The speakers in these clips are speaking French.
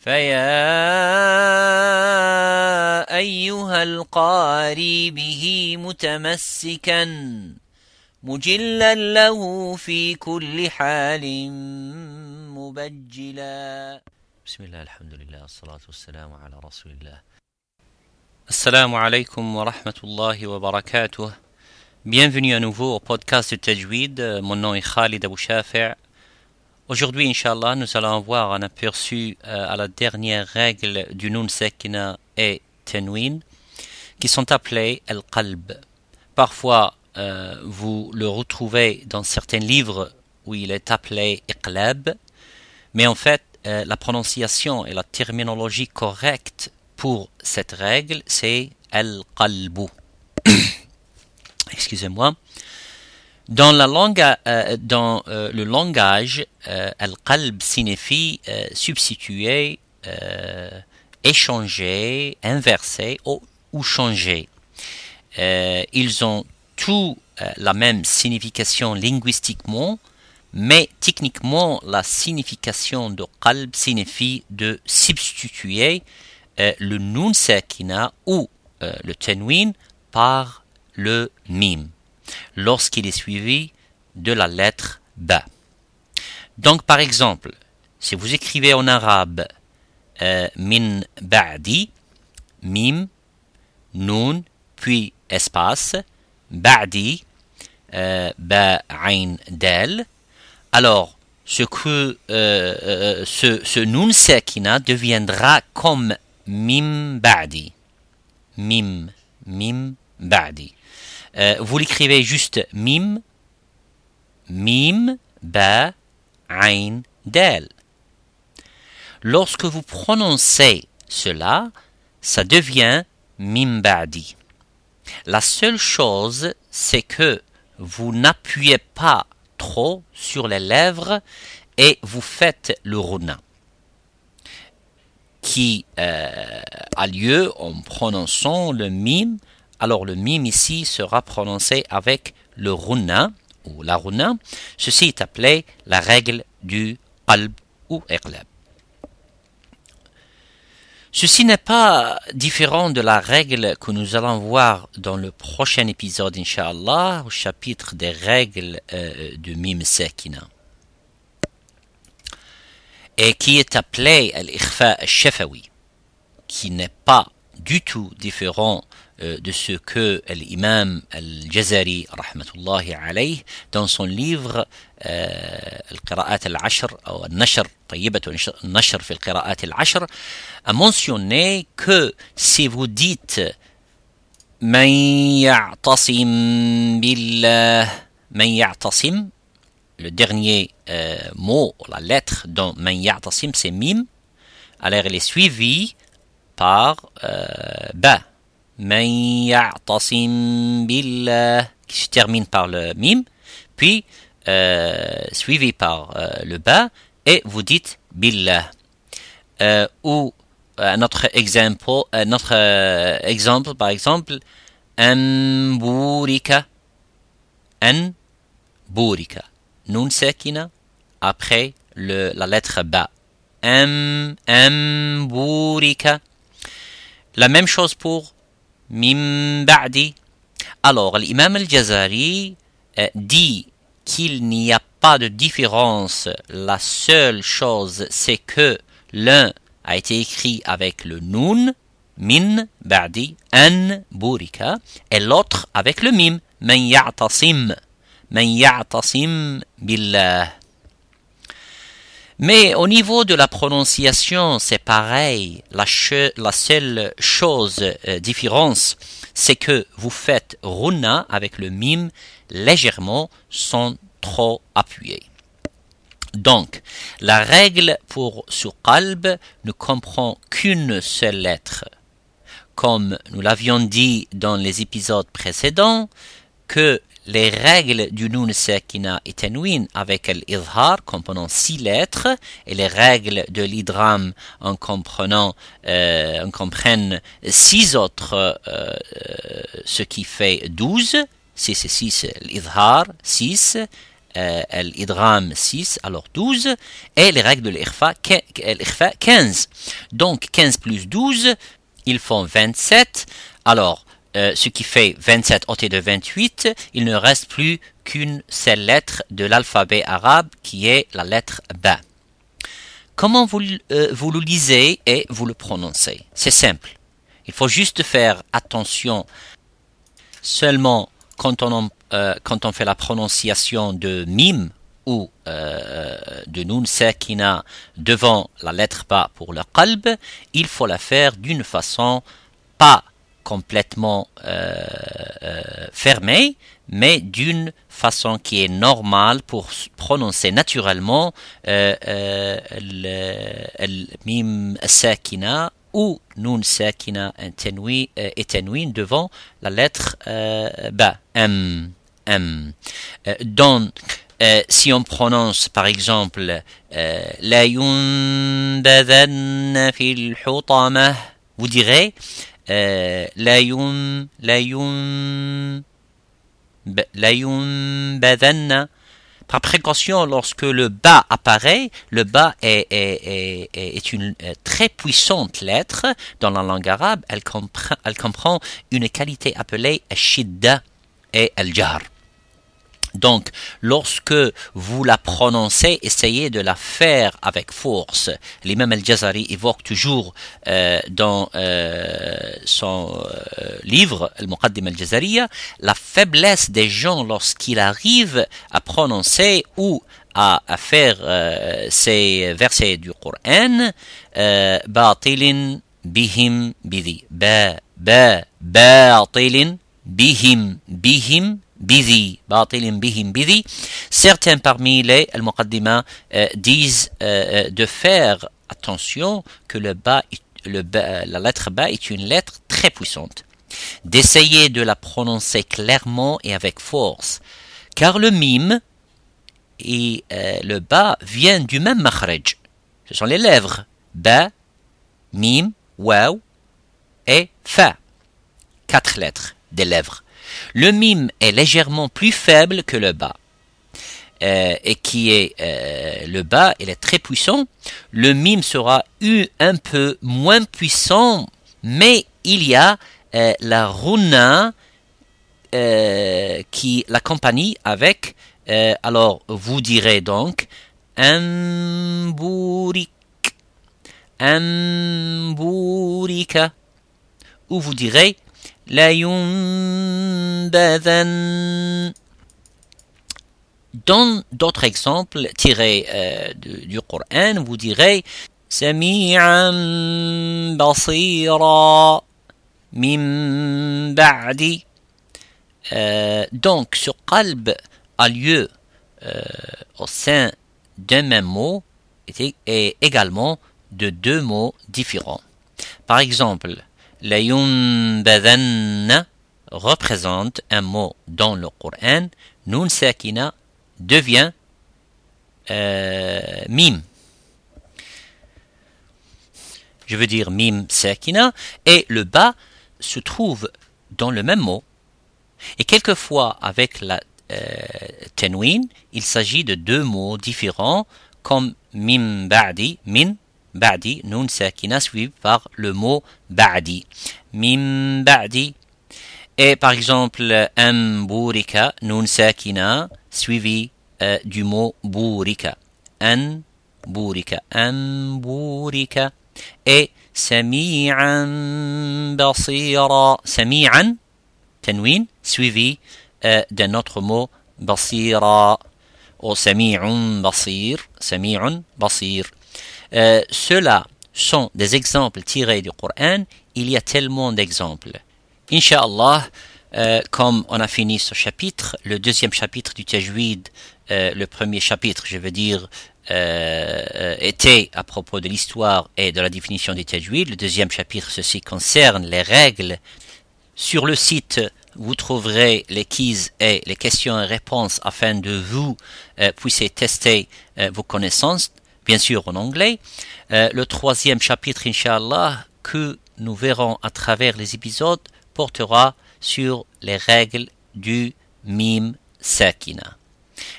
فيا أيها القاري به متمسكا مجلا له في كل حال مبجلا بسم الله الحمد لله والصلاة والسلام على رسول الله السلام عليكم ورحمة الله وبركاته Bienvenue à nouveau au podcast de Tajwid. Mon nom est Khalid Abou Shafi'. Aujourd'hui, Inch'Allah, nous allons avoir un aperçu euh, à la dernière règle du Nun Sekina et Tenwin, qui sont appelés Al-Qalb. Parfois, euh, vous le retrouvez dans certains livres où il est appelé Iqlab, mais en fait, euh, la prononciation et la terminologie correcte pour cette règle, c'est Al-Qalbu. excusez-moi, dans, euh, euh, le langage, euh, al-qalb signifie substituer, échanger, inverser ou, changer. Ils ont tous la même signification linguistiquement, mais techniquement, la signification de qalb signifie de substituer le nun sakina ou le tenwin par le mim lorsqu'il est suivi de la lettre ba. Donc par exemple, si vous écrivez en arabe euh, min ba'di, mim, nun, puis espace, ba'di, euh, ba, ain, del, alors ce que euh, euh ce, ce nun sekina deviendra comme mim ba'di. Mim, mim ba'di. Euh, vous l'écrivez juste mim, mim, ba, ain, del. Lorsque vous prononcez cela, ça devient mim ba'di. La seule chose, c'est que vous n'appuyez pas trop sur les lèvres et vous faites le runa qui euh, a lieu en prononçant le mim alors le mime ici sera prononcé avec le runa ou la runa. Ceci est appelé la règle du qalb ou iqlab. Ceci n'est pas différent de la règle que nous allons voir dans le prochain épisode, Inch'Allah, au chapitre des règles euh, du mime sekina. Et qui est appelé al-ikhfa al-shafawi, qui n'est pas du tout différent de ce que l'imam al-Jazari rahmatullahi alayh dans son livre القراءات العشر أو النشر طيبة النشر في القراءات العشر a mentionné que si vous dites من يعتصم بالله من يعتصم le dernier euh, mot, la lettre dans من يعتصم c'est mim alors elle est suivie par euh, ba billah, qui se termine par le mim, puis euh, suivi par euh, le bas, et vous dites billah. Euh, ou notre exemple, notre exemple, par exemple, an burika, an nun après le, la lettre ba. Am, am burika. La même chose pour Mim ba'di. Alors, l'imam al-Jazari dit qu'il n'y a pas de différence. La seule chose, c'est que l'un a été écrit avec le nun, min, ba'di, an, burika, et l'autre avec le mim, man ya'tasim, ya'tasim billah. Mais au niveau de la prononciation, c'est pareil. La, seule chose euh, différence, c'est que vous faites runa avec le mime légèrement sans trop appuyer. Donc, la règle pour qalb ne comprend qu'une seule lettre. Comme nous l'avions dit dans les épisodes précédents, que les règles du nun sakina et tenwin avec l'idhar comprenant six lettres et les règles de l'idram en comprenant euh, autres euh, ce qui fait douze six et six l'idhar six euh, l'idram 6, alors 12, et les règles de l'irfa 15. Donc 15 plus 12, ils font 27. Alors, euh, ce qui fait 27 ôté de 28, il ne reste plus qu'une seule lettre de l'alphabet arabe qui est la lettre Ba. Comment vous, euh, vous le lisez et vous le prononcez? C'est simple. Il faut juste faire attention seulement quand on, euh, fait la prononciation de mim ou de nun sakina devant la lettre ba pour le qalb, il faut la faire d'une façon pas complètement euh, fermée, mais d'une façon qui est normale pour prononcer naturellement le, le mim sakina ou nun sakina étenuine devant la lettre ba, m, m. donc, si on prononce par exemple la yunbadanna fil vous direz par précaution, lorsque le bas apparaît, le bas est, est, est, est une euh, très puissante lettre dans la langue arabe. Elle comprend, elle comprend une qualité appelée shidda et al-jar. Donc, lorsque vous la prononcez, essayez de la faire avec force. L'imam al-Jazari évoque toujours euh, dans euh, son euh, livre, Al-Muqaddim al-Jazariya, la faiblesse des gens lorsqu'ils arrivent à prononcer ou à, faire ces versets du Coran, bihim bidi, batilin bihim bidi. Certains parmi les al-muqaddima euh, disent euh, euh, de faire attention que le ba, la lettre bas est une lettre très puissante. D'essayer de la prononcer clairement et avec force. Car le mime et le bas viennent du même makhraj. Ce sont les lèvres. Ba, mim, waw et fa. Quatre lettres des lèvres. Le mime est légèrement plus faible que le bas. Euh, et qui est euh, le bas, il est très puissant. Le mime sera un peu moins puissant, mais il y a euh, la runa qui l'accompagne avec. Alors vous direz donc ambourik, ambourika, ou vous direz la yunbadan. Dans d'autres exemples tirés euh, du, du Coran, vous direz سميعا بصيرا من بعد euh, donc ce qalb a lieu euh, au sein d'un même mot et, et également de deux mots différents. Par exemple, la yunbadanna représente un mot dans le Coran, nun sakina devient euh, mim. Je veux dire mim sakina et le bas se trouve dans le même mot. Et quelquefois avec la euh, il s'agit de deux mots différents comme mim ba'di, min ba'di, nun sakina suivi par le mot ba'di. Mim ba'di. Et par exemple, amburika, nun sakina, suivi euh, du mot burika. An burika, amburika. Et sami'an basira, sami'an, tenwin, suivi euh, d'un autre mot basira, ou sami'un basir, sami'un basir. Euh, Ceux-là sont des exemples tirés du Coran. Il y a tellement d'exemples. Inch'Allah, euh, comme on a fini ce chapitre, le deuxième chapitre du Tajwid, euh, le premier chapitre, je veux dire, euh, était à propos de l'histoire et de la définition du Tajwid. Le deuxième chapitre, ceci concerne les règles. Sur le site, vous trouverez les quiz et les questions et réponses afin de vous puissiez tester vos connaissances bien sûr en anglais. Le troisième chapitre, Inch'Allah, que nous verrons à travers les épisodes, portera sur les règles du mime sakina.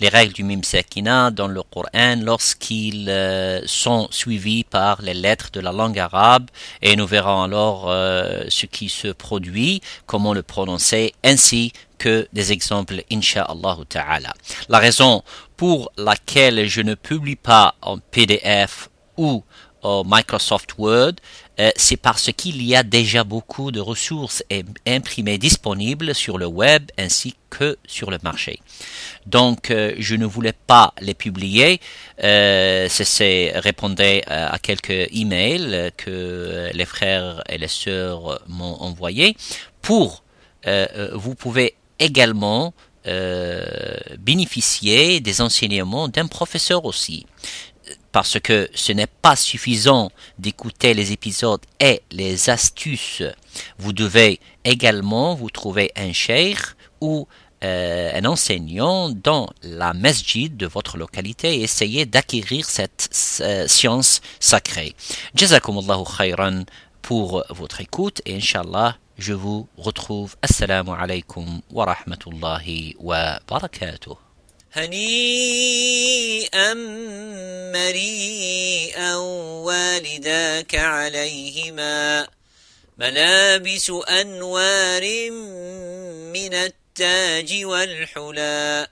les règles du mim sakina dans le Coran lorsqu'ils euh, sont suivis par les lettres de la langue arabe et nous verrons alors euh, ce qui se produit, comment le prononcer, ainsi que des exemples insha'Allah ta'ala. La raison pour laquelle je ne publie pas en PDF ou au Microsoft Word, euh, c'est parce qu'il y a déjà beaucoup de ressources imprimées disponibles sur le web ainsi que sur le marché. Donc, euh, je ne voulais pas les publier. Euh, c'est répondait à quelques emails que les frères et les sœurs m'ont envoyés. Pour, vous pouvez également bénéficier des enseignements d'un professeur aussi parce que ce n'est pas suffisant d'écouter les épisodes et les astuces. Vous devez également vous trouver un cheikh ou euh, un enseignant dans la masjid de votre localité et essayer d'acquérir cette euh, science sacrée. Jazakumullahu khayran pour votre écoute et Inch'Allah, je vous retrouve. Assalamu alaikum wa rahmatullahi wa barakatuh. هنيئا مريئا والداك عليهما ملابس أنوار من التاج والحلى